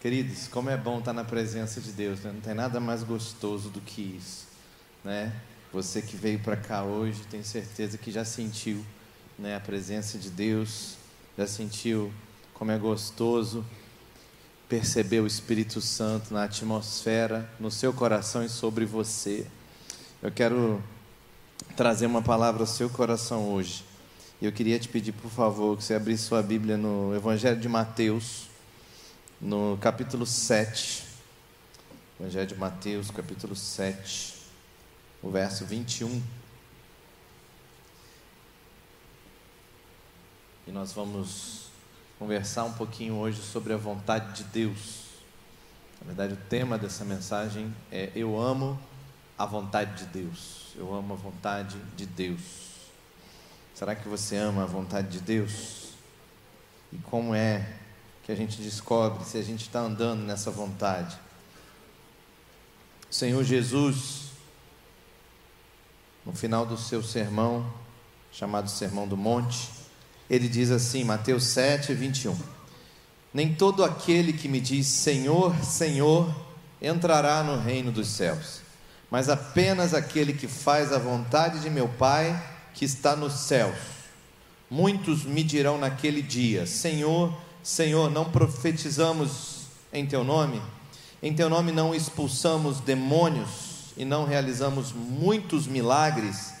Queridos, como é bom estar na presença de Deus, né? não tem nada mais gostoso do que isso, né? Você que veio para cá hoje, tenho certeza que já sentiu né, a presença de Deus, já sentiu como é gostoso perceber o Espírito Santo na atmosfera, no seu coração e sobre você. Eu quero trazer uma palavra ao seu coração hoje. Eu queria te pedir, por favor, que você abrisse sua Bíblia no Evangelho de Mateus, no capítulo 7, Evangelho de Mateus, capítulo 7, o verso 21. E nós vamos conversar um pouquinho hoje sobre a vontade de Deus. Na verdade, o tema dessa mensagem é Eu amo a vontade de Deus. Eu amo a vontade de Deus. Será que você ama a vontade de Deus? E como é que a gente descobre se a gente está andando nessa vontade. Senhor Jesus, no final do seu sermão, chamado Sermão do Monte, ele diz assim, Mateus 7, 21. Nem todo aquele que me diz Senhor, Senhor, entrará no reino dos céus, mas apenas aquele que faz a vontade de meu Pai que está nos céus. Muitos me dirão naquele dia: Senhor, Senhor, não profetizamos em teu nome? Em teu nome não expulsamos demônios e não realizamos muitos milagres?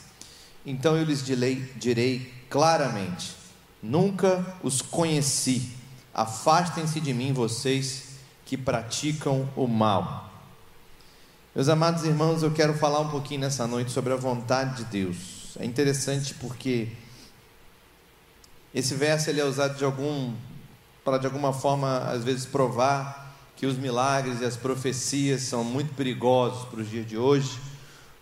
Então eu lhes direi, direi claramente: nunca os conheci. Afastem-se de mim, vocês que praticam o mal. Meus amados irmãos, eu quero falar um pouquinho nessa noite sobre a vontade de Deus. É interessante porque esse verso ele é usado de algum para de alguma forma, às vezes, provar que os milagres e as profecias são muito perigosos para os dias de hoje,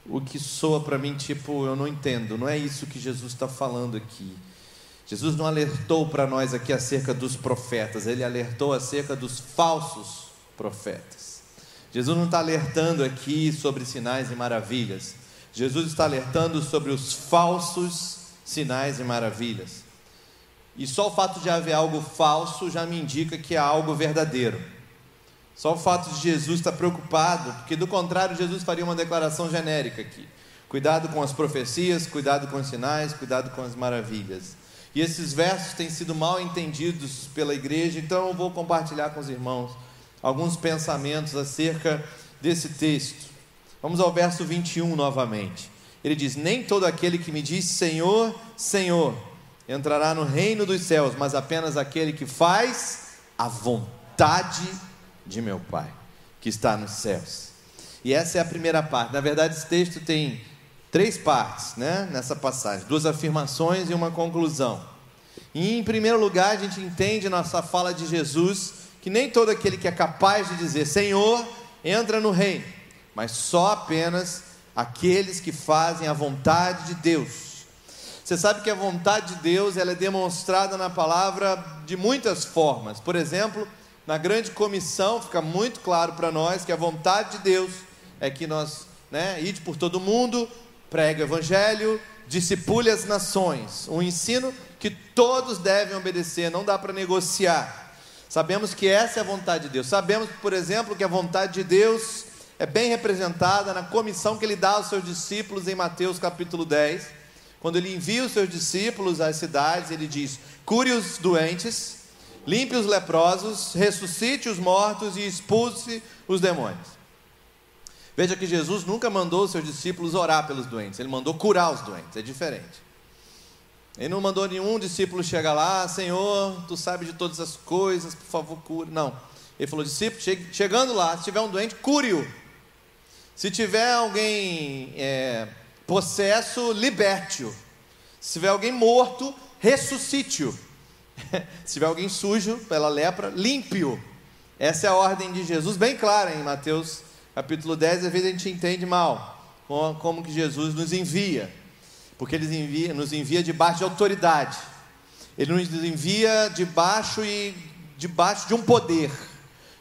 o que soa para mim tipo, eu não entendo, não é isso que Jesus está falando aqui. Jesus não alertou para nós aqui acerca dos profetas, ele alertou acerca dos falsos profetas. Jesus não está alertando aqui sobre sinais e maravilhas, Jesus está alertando sobre os falsos sinais e maravilhas. E só o fato de haver algo falso já me indica que é algo verdadeiro. Só o fato de Jesus estar preocupado, porque do contrário, Jesus faria uma declaração genérica aqui. Cuidado com as profecias, cuidado com os sinais, cuidado com as maravilhas. E esses versos têm sido mal entendidos pela igreja, então eu vou compartilhar com os irmãos alguns pensamentos acerca desse texto. Vamos ao verso 21 novamente. Ele diz: Nem todo aquele que me diz Senhor, Senhor entrará no reino dos céus, mas apenas aquele que faz a vontade de meu Pai, que está nos céus. E essa é a primeira parte. Na verdade, esse texto tem três partes, né, nessa passagem, duas afirmações e uma conclusão. E em primeiro lugar, a gente entende nossa fala de Jesus que nem todo aquele que é capaz de dizer Senhor entra no reino, mas só apenas aqueles que fazem a vontade de Deus. Você sabe que a vontade de Deus ela é demonstrada na palavra de muitas formas. Por exemplo, na grande comissão fica muito claro para nós que a vontade de Deus é que nós, né, ide por todo mundo, pregue o evangelho, discipule as nações, um ensino que todos devem obedecer, não dá para negociar. Sabemos que essa é a vontade de Deus. Sabemos, por exemplo, que a vontade de Deus é bem representada na comissão que ele dá aos seus discípulos em Mateus capítulo 10 quando ele envia os seus discípulos às cidades, ele diz: cure os doentes, limpe os leprosos, ressuscite os mortos e expulse os demônios. Veja que Jesus nunca mandou os seus discípulos orar pelos doentes, ele mandou curar os doentes, é diferente. Ele não mandou nenhum discípulo chegar lá, Senhor, tu sabes de todas as coisas, por favor, cure. Não. Ele falou, discípulo, chegando lá, se tiver um doente, cure-o. Se tiver alguém é, Possesso, liberte-o. Se tiver alguém morto, ressuscite-o. Se tiver alguém sujo pela lepra, limpe-o. Essa é a ordem de Jesus, bem clara em Mateus capítulo 10. Às vezes a gente entende mal como que Jesus nos envia, porque ele envia, nos envia debaixo de autoridade. Ele nos envia debaixo e debaixo de um poder.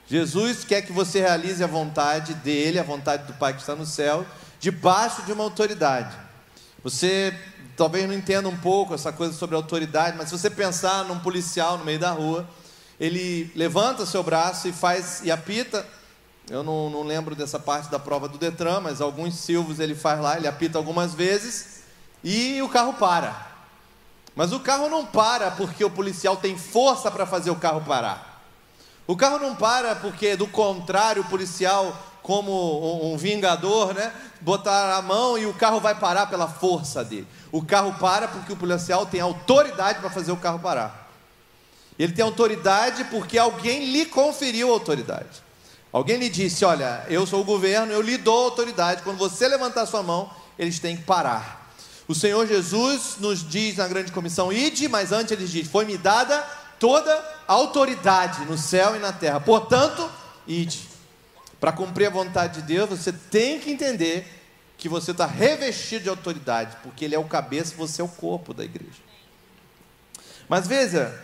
Jesus quer que você realize a vontade dele, a vontade do Pai que está no céu, debaixo de uma autoridade. Você talvez não entenda um pouco essa coisa sobre autoridade, mas se você pensar num policial no meio da rua ele levanta seu braço e faz e apita. Eu não, não lembro dessa parte da prova do Detran, mas alguns silvos ele faz lá, ele apita algumas vezes e o carro para. Mas o carro não para porque o policial tem força para fazer o carro parar. O carro não para porque, do contrário, o policial, como um vingador, né, botar a mão e o carro vai parar pela força dele. O carro para porque o policial tem autoridade para fazer o carro parar. Ele tem autoridade porque alguém lhe conferiu autoridade. Alguém lhe disse: Olha, eu sou o governo, eu lhe dou autoridade. Quando você levantar sua mão, eles têm que parar. O Senhor Jesus nos diz na grande comissão: Ide, mas antes ele diz: Foi-me dada toda a autoridade no céu e na terra. Portanto, ide. Para cumprir a vontade de Deus, você tem que entender que você está revestido de autoridade, porque Ele é o cabeça e você é o corpo da igreja. Mas veja,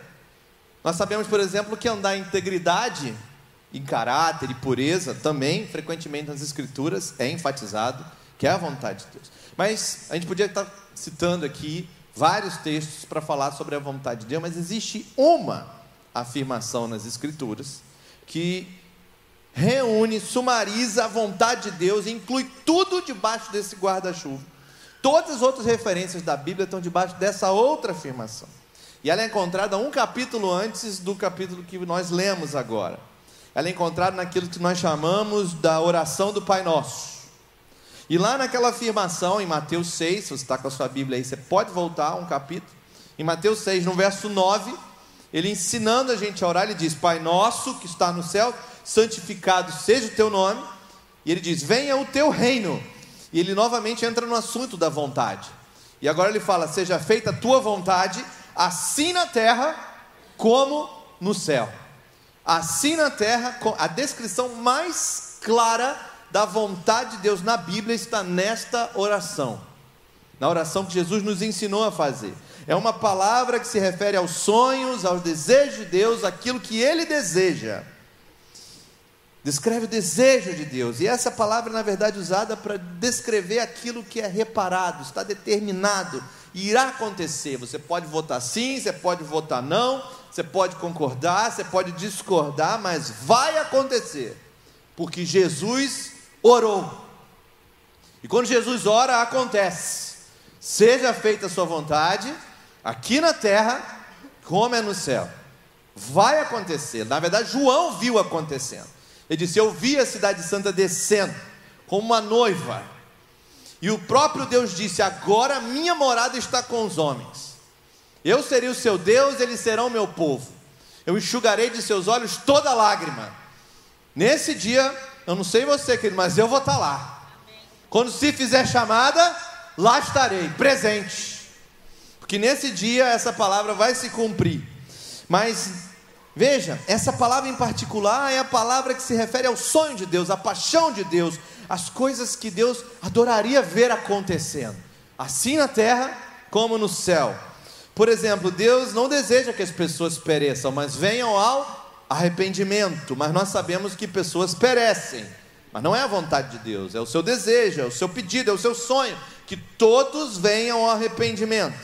nós sabemos, por exemplo, que andar em integridade, em caráter e pureza, também, frequentemente nas Escrituras, é enfatizado que é a vontade de Deus. Mas a gente podia estar citando aqui vários textos para falar sobre a vontade de Deus, mas existe uma afirmação nas Escrituras que reúne, sumariza a vontade de Deus e inclui tudo debaixo desse guarda-chuva. Todas as outras referências da Bíblia estão debaixo dessa outra afirmação. E ela é encontrada um capítulo antes do capítulo que nós lemos agora. Ela é encontrada naquilo que nós chamamos da oração do Pai Nosso. E lá naquela afirmação, em Mateus 6, se você está com a sua Bíblia aí, você pode voltar um capítulo. Em Mateus 6, no verso 9, ele ensinando a gente a orar, ele diz: Pai nosso que está no céu, santificado seja o teu nome. E ele diz: Venha o teu reino. E ele novamente entra no assunto da vontade. E agora ele fala: Seja feita a tua vontade, assim na terra como no céu. Assim na terra, a descrição mais clara da vontade de Deus na Bíblia está nesta oração. Na oração que Jesus nos ensinou a fazer. É uma palavra que se refere aos sonhos, aos desejos de Deus, aquilo que ele deseja. Descreve o desejo de Deus. E essa palavra, na verdade, é usada para descrever aquilo que é reparado, está determinado, irá acontecer. Você pode votar sim, você pode votar não, você pode concordar, você pode discordar, mas vai acontecer, porque Jesus orou. E quando Jesus ora, acontece. Seja feita a sua vontade, aqui na terra, como é no céu. Vai acontecer. Na verdade, João viu acontecendo. Ele disse: Eu vi a cidade santa descendo como uma noiva e o próprio Deus disse: Agora minha morada está com os homens. Eu serei o seu Deus, eles serão meu povo. Eu enxugarei de seus olhos toda lágrima. Nesse dia, eu não sei você, querido, mas eu vou estar lá. Quando se fizer chamada, lá estarei, presente. Porque nesse dia essa palavra vai se cumprir. Mas veja, essa palavra em particular é a palavra que se refere ao sonho de Deus, à paixão de Deus, as coisas que Deus adoraria ver acontecendo, assim na terra como no céu. Por exemplo, Deus não deseja que as pessoas pereçam, mas venham ao arrependimento. Mas nós sabemos que pessoas perecem. Mas não é a vontade de Deus, é o seu desejo, é o seu pedido, é o seu sonho, que todos venham ao arrependimento.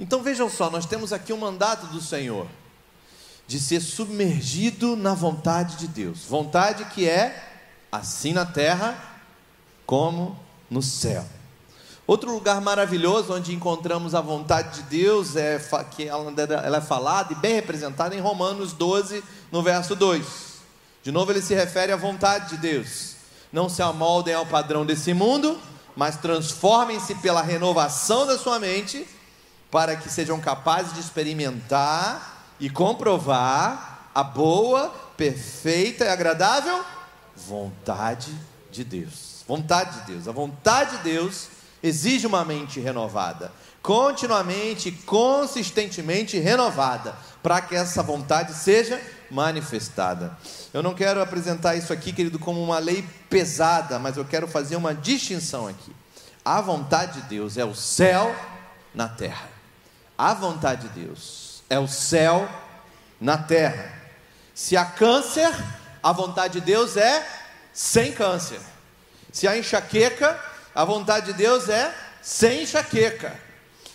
Então vejam só, nós temos aqui um mandato do Senhor de ser submergido na vontade de Deus, vontade que é assim na terra como no céu. Outro lugar maravilhoso onde encontramos a vontade de Deus é que ela é falada e bem representada em Romanos 12, no verso 2. De novo, ele se refere à vontade de Deus. Não se amoldem ao padrão desse mundo, mas transformem-se pela renovação da sua mente, para que sejam capazes de experimentar e comprovar a boa, perfeita e agradável vontade de Deus. Vontade de Deus. A vontade de Deus exige uma mente renovada, continuamente, consistentemente renovada, para que essa vontade seja manifestada. Eu não quero apresentar isso aqui, querido, como uma lei pesada, mas eu quero fazer uma distinção aqui. A vontade de Deus é o céu na terra. A vontade de Deus é o céu na terra. Se há câncer, a vontade de Deus é sem câncer. Se há enxaqueca, a vontade de Deus é sem enxaqueca.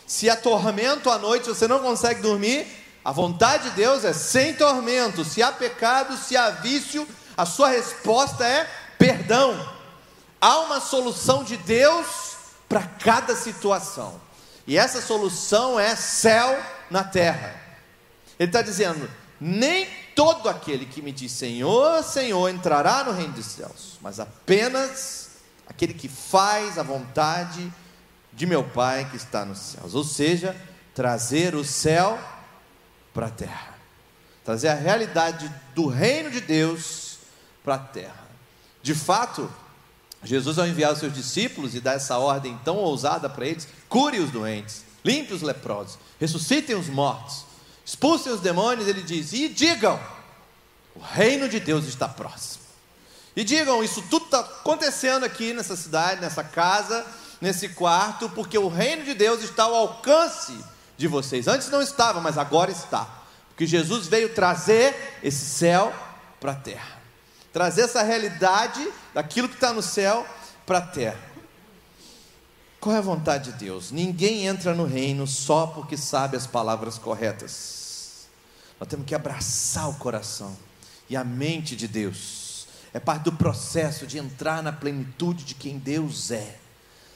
Se há tormento à noite, você não consegue dormir, a vontade de Deus é sem tormento. Se há pecado, se há vício, a sua resposta é perdão. Há uma solução de Deus para cada situação. E essa solução é céu na terra. Ele está dizendo: nem todo aquele que me diz Senhor, Senhor entrará no reino dos céus, mas apenas aquele que faz a vontade de meu Pai que está nos céus. Ou seja, trazer o céu para a terra, trazer a realidade do reino de Deus para a terra. De fato, Jesus, ao enviar os seus discípulos e dar essa ordem tão ousada para eles, cure os doentes, limpe os leprosos, ressuscitem os mortos, expulsem os demônios, ele diz: e digam, o reino de Deus está próximo. E digam, isso tudo está acontecendo aqui nessa cidade, nessa casa, nesse quarto, porque o reino de Deus está ao alcance de vocês. Antes não estava, mas agora está. Porque Jesus veio trazer esse céu para a terra. Trazer essa realidade daquilo que está no céu para a terra. Qual é a vontade de Deus? Ninguém entra no reino só porque sabe as palavras corretas. Nós temos que abraçar o coração e a mente de Deus. É parte do processo de entrar na plenitude de quem Deus é.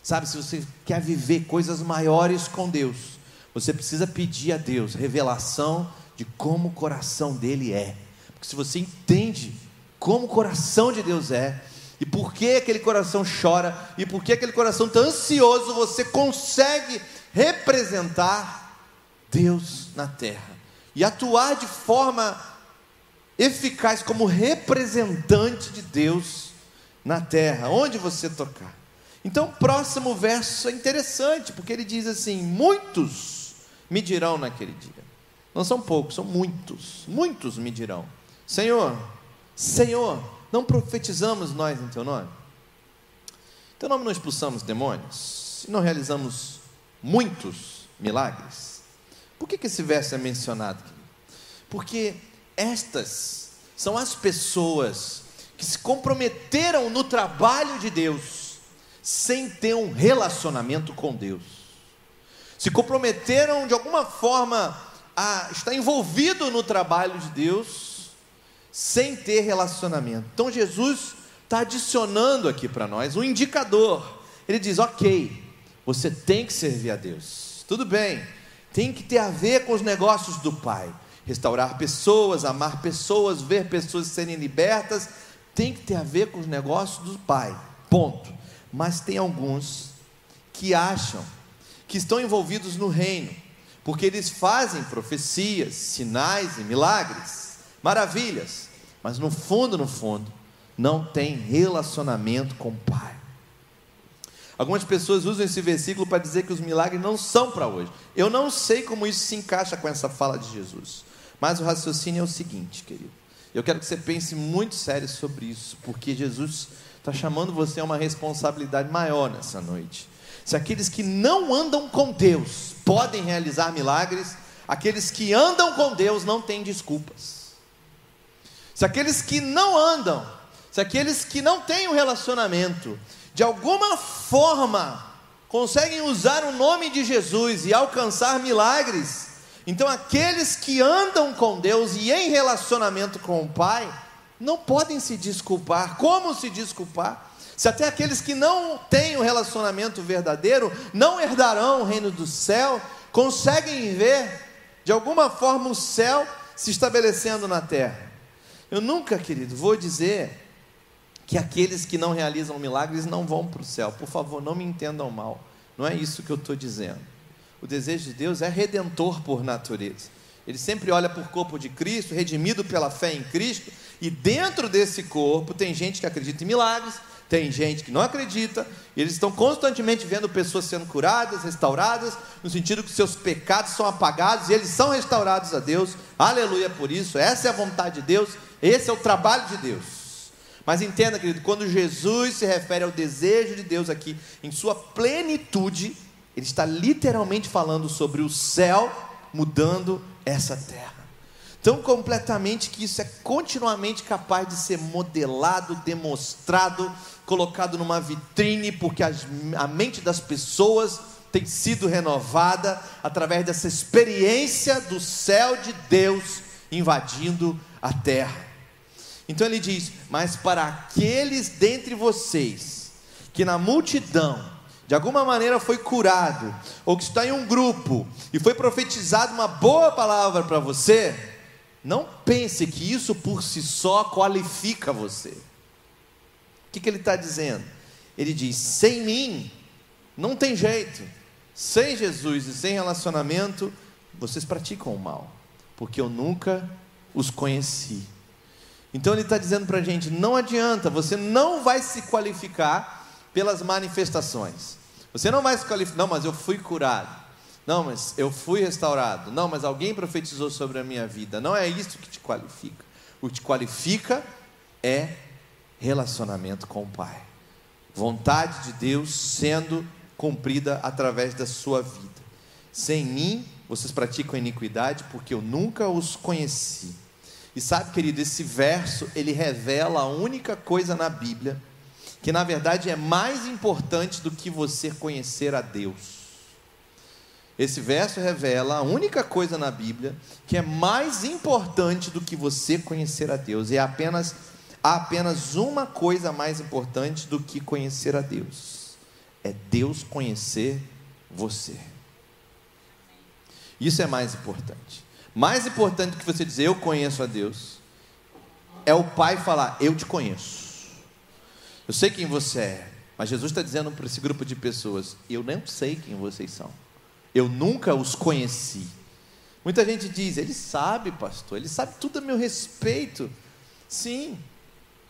Sabe, se você quer viver coisas maiores com Deus, você precisa pedir a Deus revelação de como o coração dele é. Porque se você entende como o coração de Deus é, e por que aquele coração chora, e por que aquele coração está ansioso, você consegue representar Deus na terra e atuar de forma eficaz como representante de Deus na terra, onde você tocar. Então, o próximo verso é interessante, porque ele diz assim: Muitos me dirão naquele dia. Não são poucos, são muitos. Muitos me dirão: Senhor, Senhor, não profetizamos nós em teu nome? Em teu nome não expulsamos demônios? E não realizamos muitos milagres? Por que, que esse verso é mencionado? Porque estas são as pessoas que se comprometeram no trabalho de Deus sem ter um relacionamento com Deus. Se comprometeram de alguma forma a estar envolvido no trabalho de Deus sem ter relacionamento. Então Jesus está adicionando aqui para nós um indicador. Ele diz: ok, você tem que servir a Deus. Tudo bem, tem que ter a ver com os negócios do Pai restaurar pessoas, amar pessoas, ver pessoas serem libertas, tem que ter a ver com os negócios do Pai. Ponto. Mas tem alguns que acham que estão envolvidos no reino, porque eles fazem profecias, sinais e milagres, maravilhas, mas no fundo, no fundo, não tem relacionamento com o Pai. Algumas pessoas usam esse versículo para dizer que os milagres não são para hoje. Eu não sei como isso se encaixa com essa fala de Jesus. Mas o raciocínio é o seguinte, querido. Eu quero que você pense muito sério sobre isso, porque Jesus está chamando você a uma responsabilidade maior nessa noite. Se aqueles que não andam com Deus podem realizar milagres, aqueles que andam com Deus não têm desculpas. Se aqueles que não andam, se aqueles que não têm um relacionamento, de alguma forma conseguem usar o nome de Jesus e alcançar milagres, então, aqueles que andam com Deus e em relacionamento com o Pai, não podem se desculpar. Como se desculpar? Se até aqueles que não têm um relacionamento verdadeiro não herdarão o reino do céu, conseguem ver de alguma forma o céu se estabelecendo na terra. Eu nunca, querido, vou dizer que aqueles que não realizam milagres não vão para o céu. Por favor, não me entendam mal. Não é isso que eu estou dizendo. O desejo de Deus é redentor por natureza. Ele sempre olha por corpo de Cristo, redimido pela fé em Cristo, e dentro desse corpo tem gente que acredita em milagres, tem gente que não acredita, e eles estão constantemente vendo pessoas sendo curadas, restauradas, no sentido que seus pecados são apagados e eles são restaurados a Deus. Aleluia por isso. Essa é a vontade de Deus, esse é o trabalho de Deus. Mas entenda, querido, quando Jesus se refere ao desejo de Deus aqui em sua plenitude, ele está literalmente falando sobre o céu mudando essa terra. Tão completamente que isso é continuamente capaz de ser modelado, demonstrado, colocado numa vitrine, porque as, a mente das pessoas tem sido renovada através dessa experiência do céu de Deus invadindo a terra. Então ele diz: Mas para aqueles dentre vocês que na multidão de alguma maneira foi curado, ou que está em um grupo e foi profetizado uma boa palavra para você, não pense que isso por si só qualifica você. O que, que ele está dizendo? Ele diz: sem mim, não tem jeito. Sem Jesus e sem relacionamento, vocês praticam o mal, porque eu nunca os conheci. Então ele está dizendo para a gente: não adianta, você não vai se qualificar pelas manifestações. Você não vai se qualificar, não, mas eu fui curado. Não, mas eu fui restaurado. Não, mas alguém profetizou sobre a minha vida. Não é isso que te qualifica. O que te qualifica é relacionamento com o Pai. Vontade de Deus sendo cumprida através da sua vida. Sem mim, vocês praticam iniquidade, porque eu nunca os conheci. E sabe, querido, esse verso, ele revela a única coisa na Bíblia que na verdade é mais importante do que você conhecer a Deus. Esse verso revela a única coisa na Bíblia que é mais importante do que você conhecer a Deus. E é apenas há apenas uma coisa mais importante do que conhecer a Deus é Deus conhecer você. Isso é mais importante. Mais importante do que você dizer eu conheço a Deus, é o Pai falar eu te conheço. Eu sei quem você é, mas Jesus está dizendo para esse grupo de pessoas: eu não sei quem vocês são. Eu nunca os conheci. Muita gente diz: ele sabe, pastor, ele sabe tudo a meu respeito. Sim,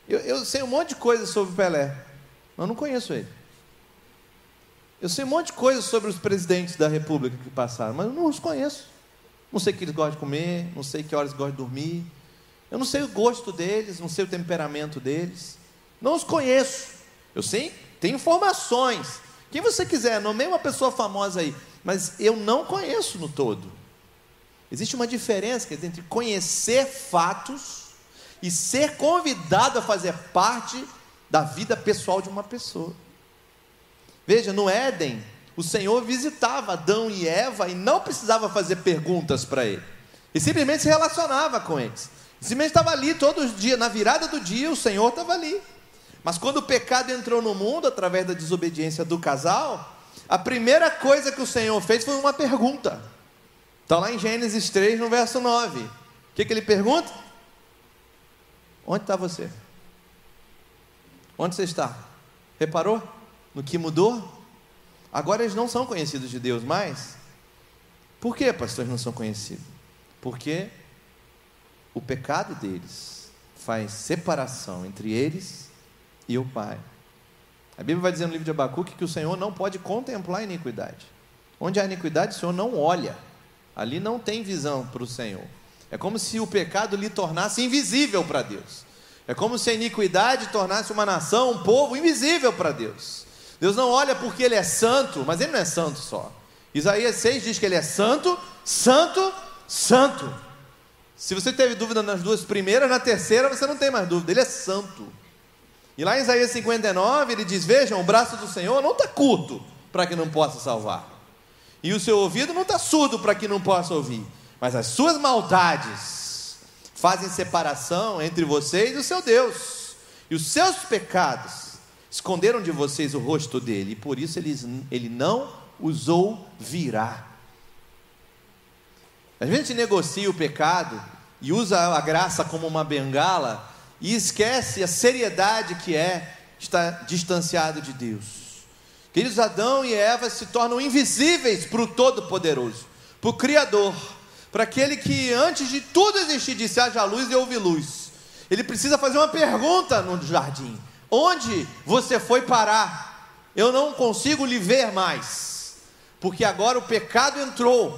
eu, eu sei um monte de coisa sobre Pelé, mas não conheço ele. Eu sei um monte de coisa sobre os presidentes da república que passaram, mas eu não os conheço. Não sei o que eles gostam de comer, não sei que horas gostam de dormir. Eu não sei o gosto deles, não sei o temperamento deles. Não os conheço. Eu sei, tenho informações. Quem você quiser, nomeie uma pessoa famosa aí, mas eu não conheço no todo. Existe uma diferença entre conhecer fatos e ser convidado a fazer parte da vida pessoal de uma pessoa. Veja, no Éden, o Senhor visitava Adão e Eva e não precisava fazer perguntas para ele. E simplesmente se relacionava com eles. Simplesmente estava ali todos os dias, na virada do dia, o Senhor estava ali. Mas quando o pecado entrou no mundo, através da desobediência do casal, a primeira coisa que o Senhor fez foi uma pergunta. Está lá em Gênesis 3, no verso 9. O que, que ele pergunta? Onde está você? Onde você está? Reparou? no que mudou? Agora eles não são conhecidos de Deus mais. Por que, pastores, não são conhecidos? Porque o pecado deles faz separação entre eles e o Pai. A Bíblia vai dizer no livro de Abacuque que o Senhor não pode contemplar a iniquidade. Onde há iniquidade, o Senhor não olha. Ali não tem visão para o Senhor. É como se o pecado lhe tornasse invisível para Deus. É como se a iniquidade tornasse uma nação, um povo invisível para Deus. Deus não olha porque ele é santo, mas ele não é santo só. Isaías 6 diz que ele é santo, santo, santo. Se você teve dúvida nas duas primeiras, na terceira você não tem mais dúvida, ele é santo. E lá em Isaías 59 ele diz: Vejam, o braço do Senhor não está curto para que não possa salvar, e o seu ouvido não está surdo para que não possa ouvir, mas as suas maldades fazem separação entre vocês e o seu Deus, e os seus pecados esconderam de vocês o rosto dele, e por isso ele, ele não os ouvirá. A gente negocia o pecado e usa a graça como uma bengala e esquece a seriedade que é estar distanciado de Deus. Queridos, Adão e Eva se tornam invisíveis para o Todo-Poderoso, para o Criador, para aquele que antes de tudo existir disse: haja luz e houve luz. Ele precisa fazer uma pergunta no jardim: Onde você foi parar? Eu não consigo lhe ver mais, porque agora o pecado entrou.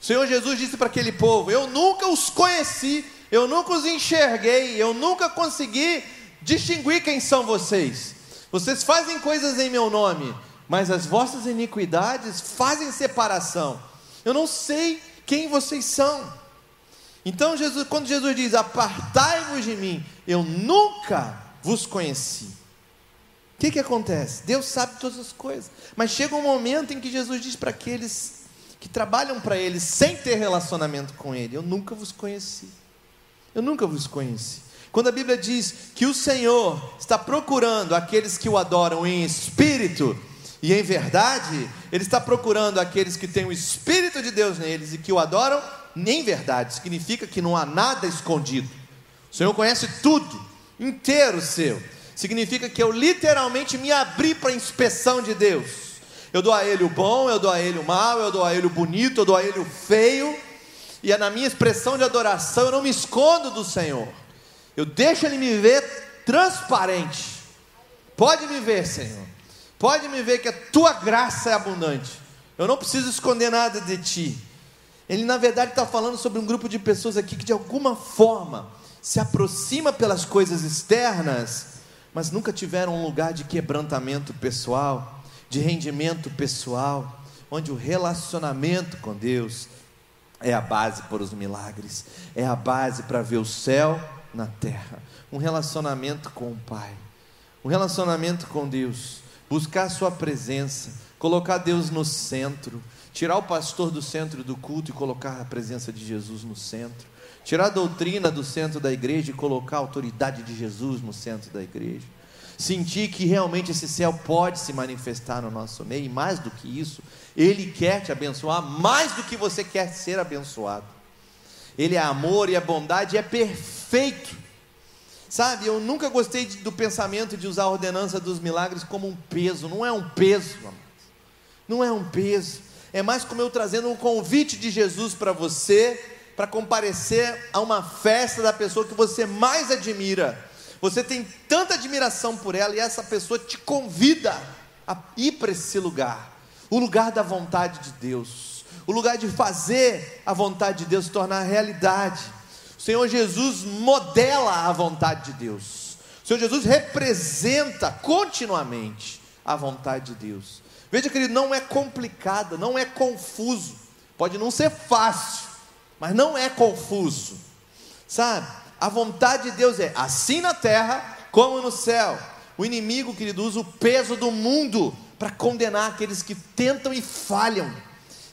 O Senhor Jesus disse para aquele povo: Eu nunca os conheci, eu nunca os enxerguei, eu nunca consegui distinguir quem são vocês. Vocês fazem coisas em meu nome, mas as vossas iniquidades fazem separação. Eu não sei quem vocês são. Então, Jesus, quando Jesus diz: Apartai-vos de mim, eu nunca vos conheci. O que, que acontece? Deus sabe todas as coisas, mas chega um momento em que Jesus diz para aqueles que trabalham para Ele sem ter relacionamento com Ele: Eu nunca vos conheci. Eu nunca vos conheci. Quando a Bíblia diz que o Senhor está procurando aqueles que o adoram em espírito e em verdade, Ele está procurando aqueles que têm o Espírito de Deus neles e que o adoram em verdade. Significa que não há nada escondido. O Senhor conhece tudo, inteiro seu. Significa que eu literalmente me abri para a inspeção de Deus. Eu dou a ele o bom, eu dou a ele o mal, eu dou a ele o bonito, eu dou a ele o feio. E é na minha expressão de adoração, eu não me escondo do Senhor. Eu deixo ele me ver transparente. Pode me ver, Senhor. Pode me ver que a tua graça é abundante. Eu não preciso esconder nada de ti. Ele, na verdade, está falando sobre um grupo de pessoas aqui que, de alguma forma, se aproxima pelas coisas externas, mas nunca tiveram um lugar de quebrantamento pessoal de rendimento pessoal, onde o relacionamento com Deus é a base para os milagres, é a base para ver o céu na terra. Um relacionamento com o Pai, um relacionamento com Deus, buscar a Sua presença, colocar Deus no centro, tirar o pastor do centro do culto e colocar a presença de Jesus no centro, tirar a doutrina do centro da igreja e colocar a autoridade de Jesus no centro da igreja sentir que realmente esse céu pode se manifestar no nosso meio, e mais do que isso, Ele quer te abençoar mais do que você quer ser abençoado. Ele é amor e é bondade é perfeito. Sabe, eu nunca gostei de, do pensamento de usar a ordenança dos milagres como um peso, não é um peso, amados. não é um peso, é mais como eu trazendo um convite de Jesus para você, para comparecer a uma festa da pessoa que você mais admira, você tem tanta admiração por ela e essa pessoa te convida a ir para esse lugar. O lugar da vontade de Deus, o lugar de fazer a vontade de Deus se tornar realidade. O Senhor Jesus modela a vontade de Deus, o Senhor Jesus representa continuamente a vontade de Deus. Veja, querido, não é complicado, não é confuso, pode não ser fácil, mas não é confuso, sabe? A vontade de Deus é assim na terra como no céu. O inimigo, querido, usa o peso do mundo para condenar aqueles que tentam e falham,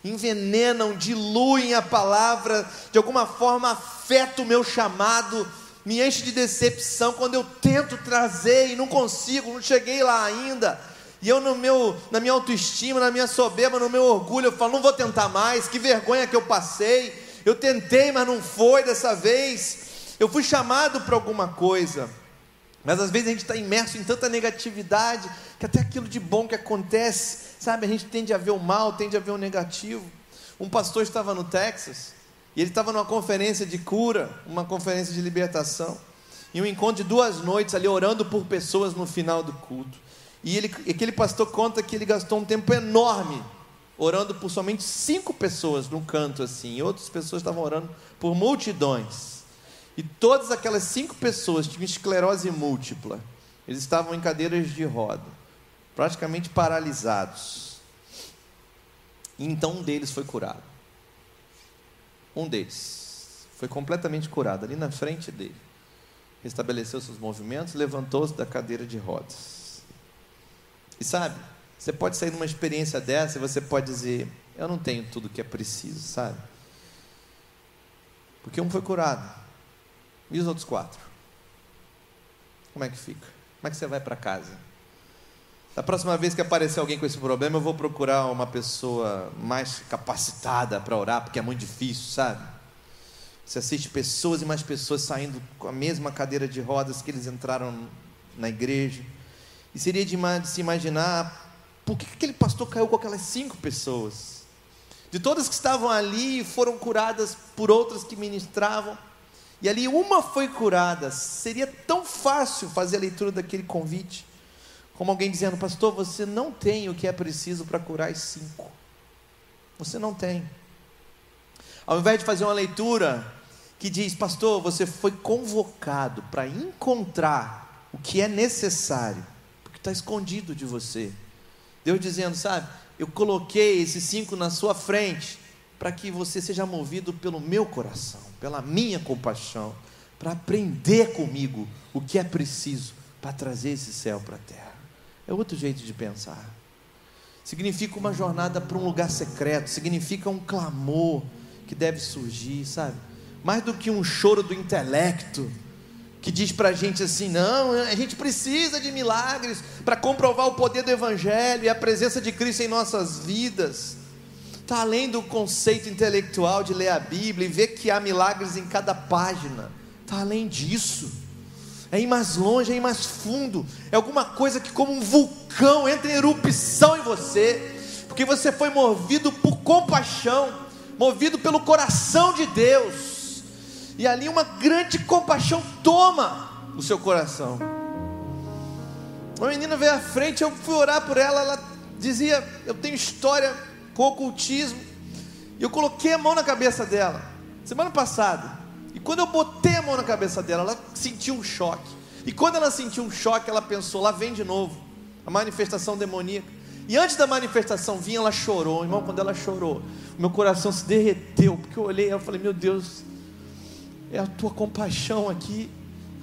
envenenam, diluem a palavra, de alguma forma afeta o meu chamado, me enche de decepção quando eu tento trazer e não consigo, não cheguei lá ainda. E eu no meu, na minha autoestima, na minha soberba, no meu orgulho, eu falo, não vou tentar mais, que vergonha que eu passei. Eu tentei, mas não foi dessa vez. Eu fui chamado para alguma coisa, mas às vezes a gente está imerso em tanta negatividade que até aquilo de bom que acontece, sabe, a gente tende a ver o mal, tende a ver o negativo. Um pastor estava no Texas e ele estava numa conferência de cura, uma conferência de libertação, e um encontro de duas noites ali orando por pessoas no final do culto. E ele, aquele pastor conta que ele gastou um tempo enorme orando por somente cinco pessoas num canto assim, e outras pessoas estavam orando por multidões. E todas aquelas cinco pessoas tinham esclerose múltipla. Eles estavam em cadeiras de roda, praticamente paralisados. E então um deles foi curado. Um deles foi completamente curado ali na frente dele. Restabeleceu seus movimentos, levantou-se da cadeira de rodas. E sabe, você pode sair numa experiência dessa e você pode dizer: Eu não tenho tudo o que é preciso, sabe? Porque um foi curado, e os outros quatro? Como é que fica? Como é que você vai para casa? Da próxima vez que aparecer alguém com esse problema, eu vou procurar uma pessoa mais capacitada para orar, porque é muito difícil, sabe? Você assiste pessoas e mais pessoas saindo com a mesma cadeira de rodas que eles entraram na igreja. E seria de se imaginar por que aquele pastor caiu com aquelas cinco pessoas. De todas que estavam ali foram curadas por outras que ministravam e ali uma foi curada. Seria tão fácil fazer a leitura daquele convite, como alguém dizendo: Pastor, você não tem o que é preciso para curar as cinco. Você não tem. Ao invés de fazer uma leitura que diz: Pastor, você foi convocado para encontrar o que é necessário, porque está escondido de você. Deus dizendo: Sabe, eu coloquei esses cinco na sua frente para que você seja movido pelo meu coração, pela minha compaixão, para aprender comigo o que é preciso para trazer esse céu para a terra. É outro jeito de pensar. Significa uma jornada para um lugar secreto, significa um clamor que deve surgir, sabe? Mais do que um choro do intelecto, que diz para a gente assim: não, a gente precisa de milagres para comprovar o poder do Evangelho e a presença de Cristo em nossas vidas. Está além do conceito intelectual de ler a Bíblia e ver que há milagres em cada página. Está além disso. É ir mais longe, é ir mais fundo. É alguma coisa que, como um vulcão, entra em erupção em você, porque você foi movido por compaixão, movido pelo coração de Deus. E ali uma grande compaixão toma o seu coração. Uma menina veio à frente, eu fui orar por ela, ela dizia: Eu tenho história com ocultismo. E eu coloquei a mão na cabeça dela, semana passada. E quando eu botei a mão na cabeça dela, ela sentiu um choque. E quando ela sentiu um choque, ela pensou: lá vem de novo a manifestação demoníaca. E antes da manifestação vir, ela chorou. Irmão, quando ela chorou, meu coração se derreteu, porque eu olhei e falei: Meu Deus, é a tua compaixão aqui.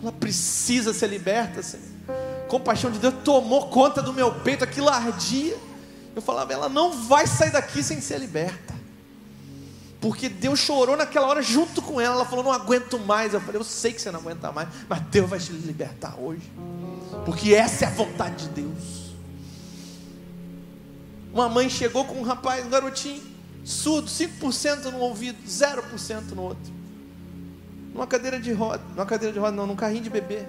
Ela precisa ser liberta, Senhor. Compaixão de Deus tomou conta do meu peito, aquilo ardia. Eu falava, ela não vai sair daqui sem ser liberta. Porque Deus chorou naquela hora junto com ela. Ela falou, não aguento mais. Eu falei, eu sei que você não aguenta mais, mas Deus vai te libertar hoje. Porque essa é a vontade de Deus. Uma mãe chegou com um rapaz, um garotinho, surdo, 5% no ouvido, 0% no outro. Numa cadeira de roda, numa cadeira de roda não, num carrinho de bebê.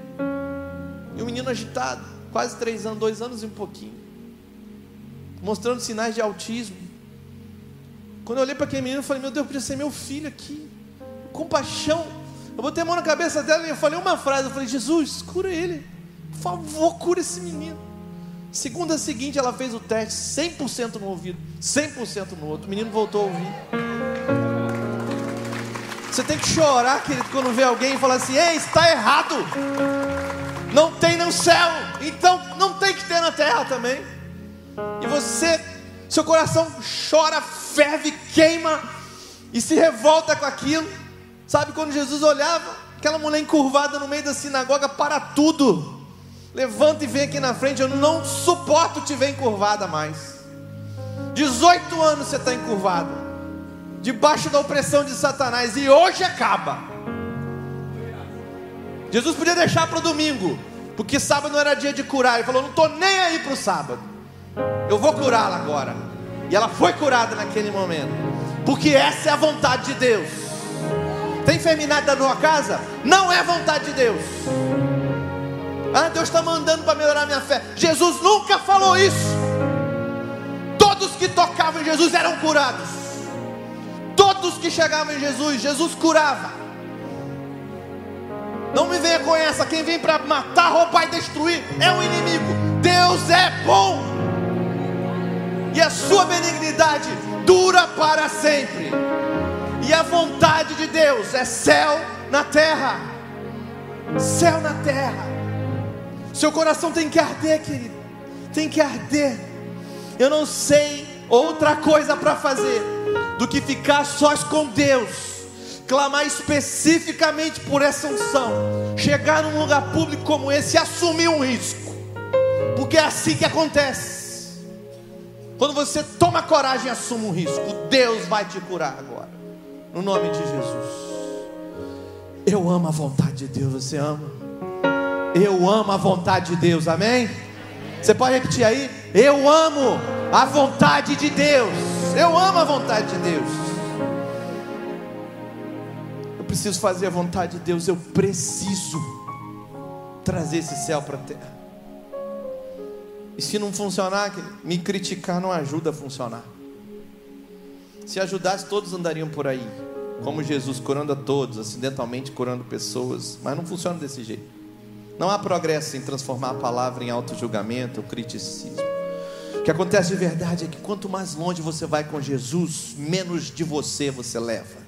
E um menino agitado, quase três anos, dois anos e um pouquinho mostrando sinais de autismo. Quando eu olhei para aquele menino, eu falei: Meu Deus, podia ser meu filho aqui. Compaixão. Eu botei a mão na cabeça dela e eu falei uma frase: Eu falei, Jesus, cura ele. Por favor, cura esse menino. Segunda seguinte, ela fez o teste: 100% no ouvido, 100% no outro. O menino voltou a ouvir. Você tem que chorar, querido, quando vê alguém e falar assim: Ei, está errado. Não tem no céu, então não tem que ter na terra também. E você, seu coração chora, ferve, queima e se revolta com aquilo. Sabe quando Jesus olhava aquela mulher encurvada no meio da sinagoga para tudo. Levanta e vem aqui na frente, eu não suporto te ver encurvada mais. 18 anos você está encurvada, debaixo da opressão de Satanás, e hoje acaba. Jesus podia deixar para o domingo, porque sábado não era dia de curar. Ele falou: Não estou nem aí para o sábado. Eu vou curá-la agora. E ela foi curada naquele momento. Porque essa é a vontade de Deus. Tem enfermidade na tua casa? Não é vontade de Deus. Ah, Deus está mandando para melhorar minha fé. Jesus nunca falou isso. Todos que tocavam em Jesus eram curados. Todos que chegavam em Jesus, Jesus curava. Não me venha com essa. Quem vem para matar, roubar e destruir é o inimigo. Deus é bom e a sua benignidade dura para sempre. E a vontade de Deus é céu na terra. Céu na terra. Seu coração tem que arder, querido. Tem que arder. Eu não sei outra coisa para fazer do que ficar sós com Deus. Clamar especificamente por essa unção. Chegar num lugar público como esse e assumir um risco. Porque é assim que acontece. Quando você toma coragem e assume um risco, Deus vai te curar agora. No nome de Jesus. Eu amo a vontade de Deus, você ama? Eu amo a vontade de Deus, amém? Você pode repetir aí? Eu amo a vontade de Deus. Eu amo a vontade de Deus. Eu preciso fazer a vontade de Deus. Eu preciso trazer esse céu para a terra. E se não funcionar, me criticar não ajuda a funcionar. Se ajudasse, todos andariam por aí, como Jesus, curando a todos, acidentalmente curando pessoas, mas não funciona desse jeito. Não há progresso em transformar a palavra em auto-julgamento ou criticismo. O que acontece de verdade é que quanto mais longe você vai com Jesus, menos de você você leva.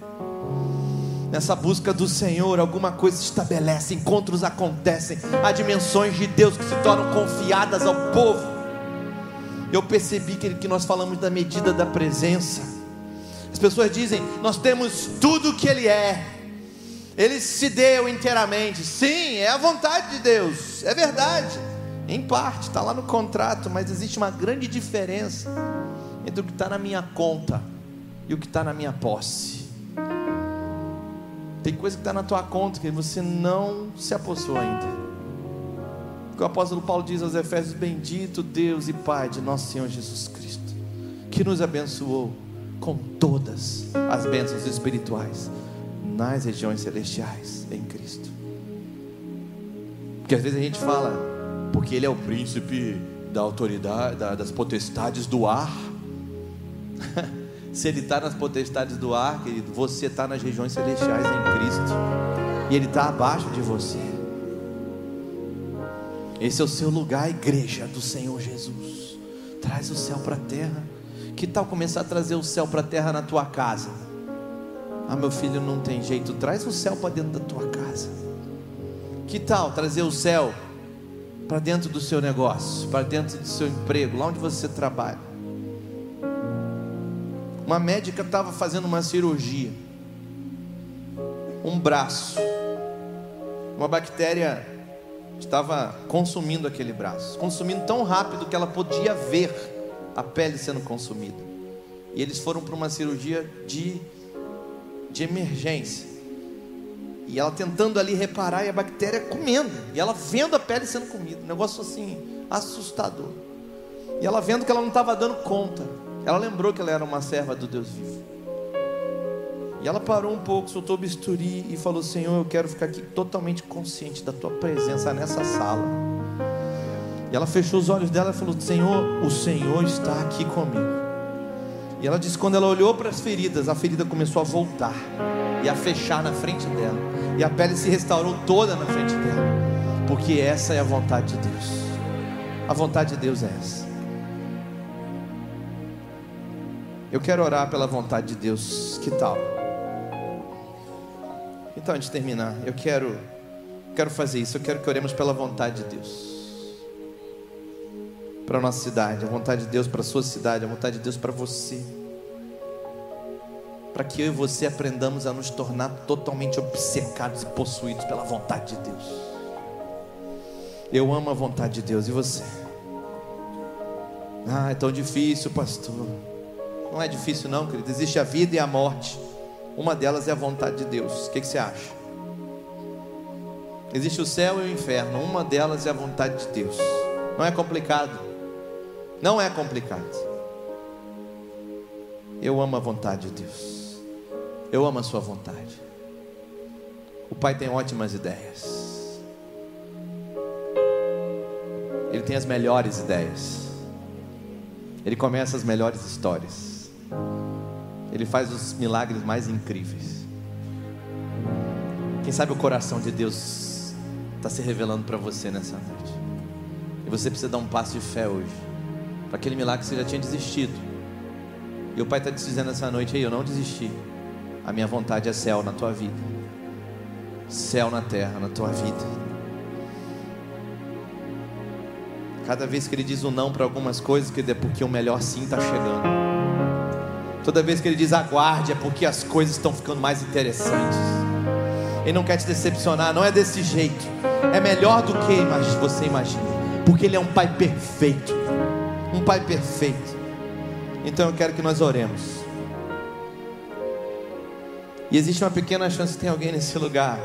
Nessa busca do Senhor, alguma coisa se estabelece, encontros acontecem, há dimensões de Deus que se tornam confiadas ao povo. Eu percebi que, que nós falamos da medida da presença. As pessoas dizem: Nós temos tudo o que Ele é, Ele se deu inteiramente. Sim, é a vontade de Deus, é verdade. Em parte, está lá no contrato, mas existe uma grande diferença entre o que está na minha conta e o que está na minha posse. Tem coisa que está na tua conta que você não se apossou ainda. O o apóstolo Paulo diz aos Efésios: Bendito Deus e Pai de nosso Senhor Jesus Cristo, que nos abençoou com todas as bênçãos espirituais nas regiões celestiais em Cristo. Porque às vezes a gente fala, porque Ele é o príncipe da autoridade, das potestades do ar. Se Ele está nas potestades do ar, querido, você está nas regiões celestiais em Cristo, e Ele está abaixo de você. Esse é o seu lugar, igreja do Senhor Jesus. Traz o céu para a terra. Que tal começar a trazer o céu para a terra na tua casa? Ah, meu filho, não tem jeito. Traz o céu para dentro da tua casa. Que tal trazer o céu para dentro do seu negócio, para dentro do seu emprego, lá onde você trabalha? Uma médica estava fazendo uma cirurgia. Um braço. Uma bactéria estava consumindo aquele braço, consumindo tão rápido que ela podia ver a pele sendo consumida. E eles foram para uma cirurgia de, de emergência. E ela tentando ali reparar e a bactéria comendo. E ela vendo a pele sendo comida. Um negócio assim, assustador. E ela vendo que ela não estava dando conta. Ela lembrou que ela era uma serva do Deus vivo. E ela parou um pouco, soltou o bisturi e falou: Senhor, eu quero ficar aqui totalmente consciente da tua presença nessa sala. E ela fechou os olhos dela e falou: Senhor, o Senhor está aqui comigo. E ela disse: quando ela olhou para as feridas, a ferida começou a voltar e a fechar na frente dela. E a pele se restaurou toda na frente dela. Porque essa é a vontade de Deus. A vontade de Deus é essa. Eu quero orar pela vontade de Deus. Que tal? Então, antes de terminar, eu quero, quero fazer isso. Eu quero que oremos pela vontade de Deus para a nossa cidade, a vontade de Deus para a sua cidade, a vontade de Deus para você. Para que eu e você aprendamos a nos tornar totalmente obcecados e possuídos pela vontade de Deus. Eu amo a vontade de Deus, e você? Ah, é tão difícil, pastor. Não é difícil, não, querido. Existe a vida e a morte. Uma delas é a vontade de Deus. O que, que você acha? Existe o céu e o inferno. Uma delas é a vontade de Deus. Não é complicado. Não é complicado. Eu amo a vontade de Deus. Eu amo a sua vontade. O Pai tem ótimas ideias. Ele tem as melhores ideias. Ele começa as melhores histórias. Ele faz os milagres mais incríveis. Quem sabe o coração de Deus está se revelando para você nessa noite. E você precisa dar um passo de fé hoje. Para aquele milagre que você já tinha desistido. E o Pai está te dizendo essa noite aí: eu não desisti. A minha vontade é céu na tua vida, céu na terra, na tua vida. Cada vez que ele diz o um não para algumas coisas, é porque o melhor sim está chegando. Toda vez que ele diz aguarde, é porque as coisas estão ficando mais interessantes. Ele não quer te decepcionar, não é desse jeito. É melhor do que você imagina, porque ele é um pai perfeito um Pai perfeito. Então eu quero que nós oremos. E existe uma pequena chance que tem alguém nesse lugar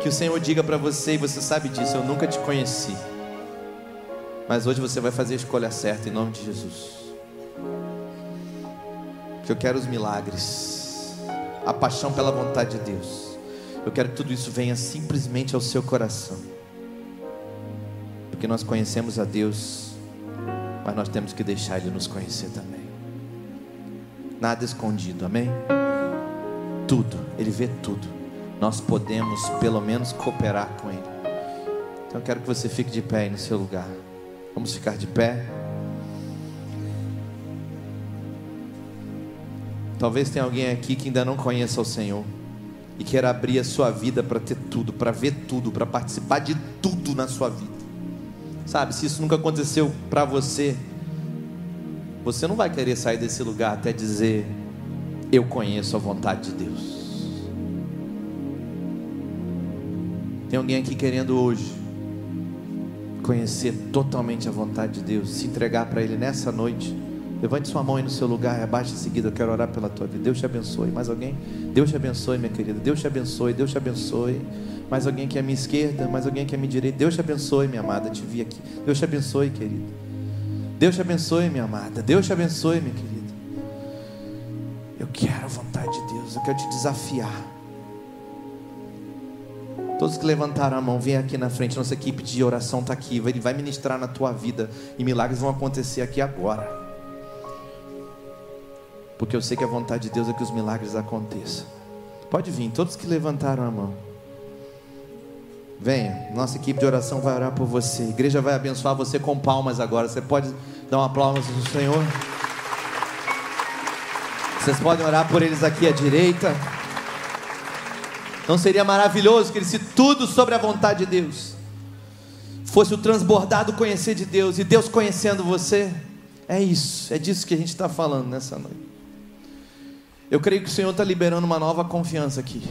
que o Senhor diga para você e você sabe disso, eu nunca te conheci. Mas hoje você vai fazer a escolha certa em nome de Jesus. Porque eu quero os milagres, a paixão pela vontade de Deus. Eu quero que tudo isso venha simplesmente ao seu coração. Porque nós conhecemos a Deus mas nós temos que deixar Ele nos conhecer também. Nada escondido, amém? Tudo, Ele vê tudo. Nós podemos, pelo menos, cooperar com Ele. Então eu quero que você fique de pé aí no seu lugar. Vamos ficar de pé. Talvez tenha alguém aqui que ainda não conheça o Senhor e queira abrir a sua vida para ter tudo, para ver tudo, para participar de tudo na sua vida. Sabe, se isso nunca aconteceu para você, você não vai querer sair desse lugar até dizer: Eu conheço a vontade de Deus. Tem alguém aqui querendo hoje conhecer totalmente a vontade de Deus, se entregar para Ele nessa noite, levante sua mão aí no seu lugar abaixe em seguida. Eu quero orar pela tua vida. Deus te abençoe. Mais alguém? Deus te abençoe, minha querida. Deus te abençoe. Deus te abençoe. Mais alguém que é minha esquerda, mais alguém que é minha direita. Deus te abençoe, minha amada. Te vi aqui. Deus te abençoe, querido. Deus te abençoe, minha amada. Deus te abençoe, minha querida. Eu quero a vontade de Deus. Eu quero te desafiar. Todos que levantaram a mão, vem aqui na frente. Nossa equipe de oração está aqui. Ele vai ministrar na tua vida. E milagres vão acontecer aqui agora. Porque eu sei que a vontade de Deus é que os milagres aconteçam. Pode vir, todos que levantaram a mão. Venha, nossa equipe de oração vai orar por você. A igreja vai abençoar você com palmas agora. Você pode dar uma palma para o Senhor? Vocês podem orar por eles aqui à direita. Não seria maravilhoso que se tudo sobre a vontade de Deus fosse o transbordado conhecer de Deus e Deus conhecendo você? É isso, é disso que a gente está falando nessa noite. Eu creio que o Senhor está liberando uma nova confiança aqui.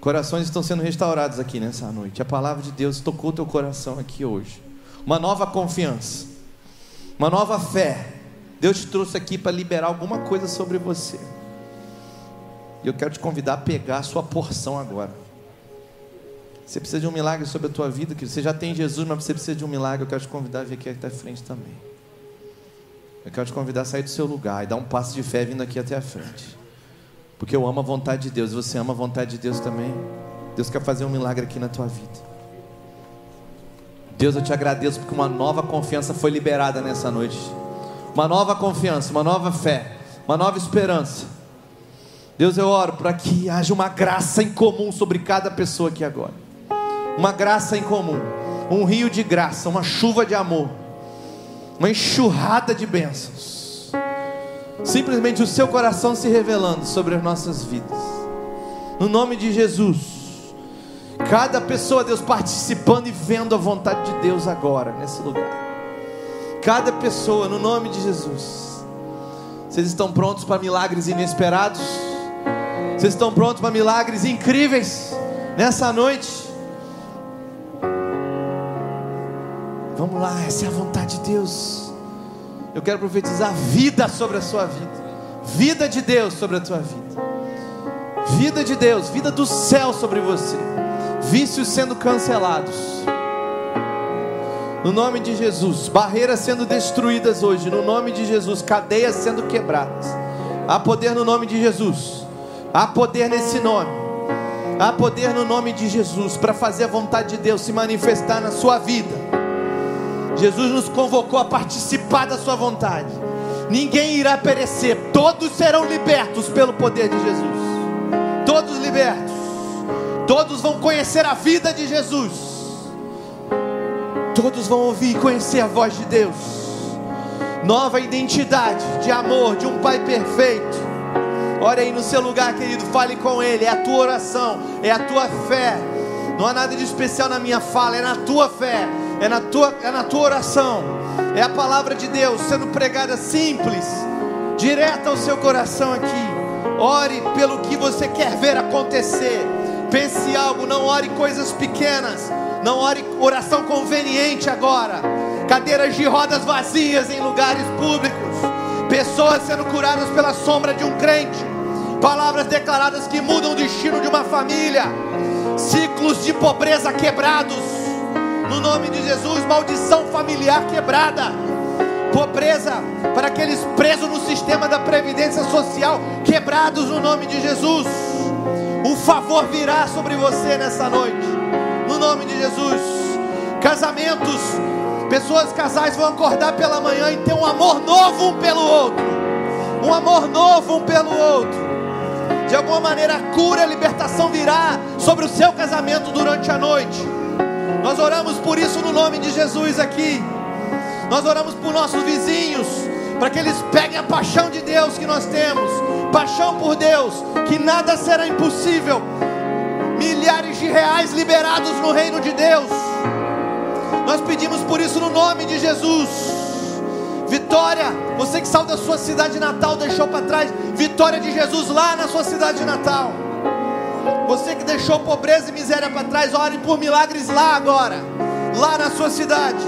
Corações estão sendo restaurados aqui nessa noite. A palavra de Deus tocou teu coração aqui hoje. Uma nova confiança, uma nova fé. Deus te trouxe aqui para liberar alguma coisa sobre você. E eu quero te convidar a pegar a sua porção agora. Você precisa de um milagre sobre a tua vida, que você já tem Jesus, mas você precisa de um milagre. Eu quero te convidar a vir aqui até a frente também. Eu quero te convidar a sair do seu lugar e dar um passo de fé vindo aqui até a frente. Porque eu amo a vontade de Deus. Você ama a vontade de Deus também? Deus quer fazer um milagre aqui na tua vida. Deus, eu te agradeço porque uma nova confiança foi liberada nessa noite. Uma nova confiança, uma nova fé, uma nova esperança. Deus, eu oro para que haja uma graça em comum sobre cada pessoa aqui agora. Uma graça em comum, um rio de graça, uma chuva de amor, uma enxurrada de bênçãos simplesmente o seu coração se revelando sobre as nossas vidas. No nome de Jesus. Cada pessoa, Deus, participando e vendo a vontade de Deus agora, nesse lugar. Cada pessoa, no nome de Jesus. Vocês estão prontos para milagres inesperados? Vocês estão prontos para milagres incríveis nessa noite? Vamos lá, essa é a vontade de Deus. Eu quero profetizar vida sobre a sua vida. Vida de Deus sobre a tua vida. Vida de Deus, vida do céu sobre você. Vícios sendo cancelados. No nome de Jesus, barreiras sendo destruídas hoje, no nome de Jesus, cadeias sendo quebradas. Há poder no nome de Jesus. Há poder nesse nome. Há poder no nome de Jesus para fazer a vontade de Deus se manifestar na sua vida. Jesus nos convocou a participar da Sua vontade. Ninguém irá perecer, todos serão libertos pelo poder de Jesus. Todos libertos, todos vão conhecer a vida de Jesus. Todos vão ouvir e conhecer a voz de Deus. Nova identidade de amor de um Pai perfeito. Ore aí no seu lugar, querido, fale com Ele. É a tua oração, é a tua fé. Não há nada de especial na minha fala, é na tua fé é na tua, é na tua oração, é a palavra de Deus sendo pregada simples, direta ao seu coração aqui. Ore pelo que você quer ver acontecer. Pense algo, não ore coisas pequenas, não ore oração conveniente agora. Cadeiras de rodas vazias em lugares públicos, pessoas sendo curadas pela sombra de um crente, palavras declaradas que mudam o destino de uma família, ciclos de pobreza quebrados. No nome de Jesus, maldição familiar quebrada, pobreza para aqueles presos no sistema da previdência social quebrados no nome de Jesus. O favor virá sobre você nessa noite, no nome de Jesus. Casamentos, pessoas casais vão acordar pela manhã e ter um amor novo um pelo outro, um amor novo um pelo outro. De alguma maneira, a cura, a libertação virá sobre o seu casamento durante a noite. Nós oramos por isso no nome de Jesus aqui. Nós oramos por nossos vizinhos, para que eles peguem a paixão de Deus que nós temos, paixão por Deus, que nada será impossível. Milhares de reais liberados no reino de Deus. Nós pedimos por isso no nome de Jesus. Vitória, você que saiu da sua cidade natal, deixou para trás, vitória de Jesus lá na sua cidade natal. Você que deixou pobreza e miséria para trás, ore por milagres lá agora. lá na sua cidade.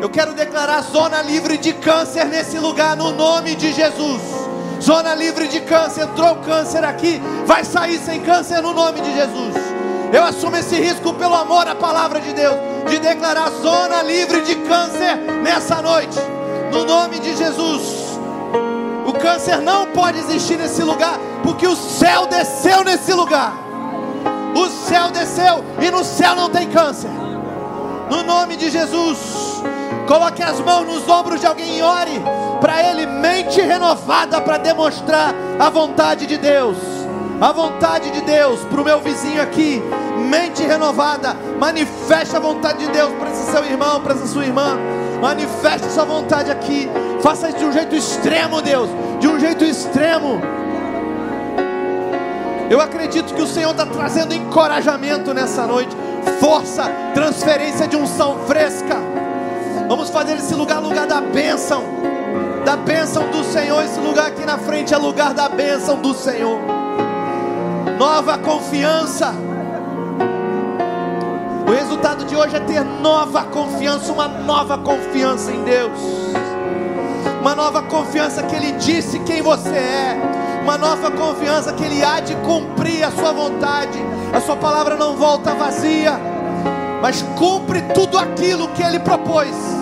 Eu quero declarar zona livre de câncer nesse lugar, no nome de Jesus. Zona livre de câncer, entrou câncer aqui, vai sair sem câncer no nome de Jesus. Eu assumo esse risco pelo amor à palavra de Deus, de declarar zona livre de câncer nessa noite, no nome de Jesus. O câncer não pode existir nesse lugar, porque o céu desceu nesse lugar. O céu desceu e no céu não tem câncer. No nome de Jesus, coloque as mãos nos ombros de alguém e ore para ele mente renovada para demonstrar a vontade de Deus. A vontade de Deus para o meu vizinho aqui, mente renovada, manifeste a vontade de Deus para esse seu irmão, para essa sua irmã. Manifeste sua vontade aqui. Faça isso de um jeito extremo, Deus. De um jeito extremo. Eu acredito que o Senhor está trazendo encorajamento nessa noite, força, transferência de unção fresca. Vamos fazer esse lugar lugar da bênção, da bênção do Senhor. Esse lugar aqui na frente é lugar da bênção do Senhor. Nova confiança. O resultado de hoje é ter nova confiança, uma nova confiança em Deus, uma nova confiança que Ele disse quem você é uma nova confiança que Ele há de cumprir a Sua vontade. A Sua palavra não volta vazia, mas cumpre tudo aquilo que Ele propôs.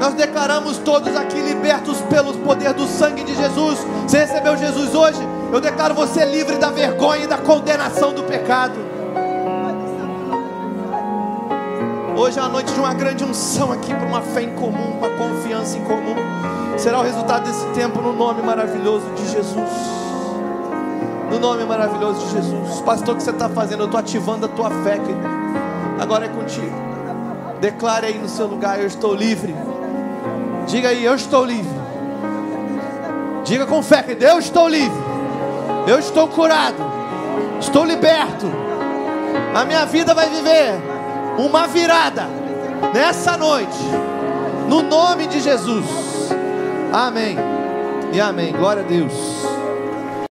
Nós declaramos todos aqui libertos pelo poder do sangue de Jesus. Você recebeu Jesus hoje? Eu declaro você livre da vergonha e da condenação do pecado. Hoje é a noite de uma grande unção aqui para uma fé em comum, uma confiança em comum será o resultado desse tempo no nome maravilhoso de Jesus. No nome maravilhoso de Jesus. Pastor, o que você está fazendo? Eu estou ativando a tua fé, querido. Agora é contigo. Declare aí no seu lugar: Eu estou livre. Diga aí: Eu estou livre. Diga com fé, querido: Eu estou livre. Eu estou curado. Estou liberto. A minha vida vai viver uma virada nessa noite. No nome de Jesus. Amém. E amém. Glória a Deus.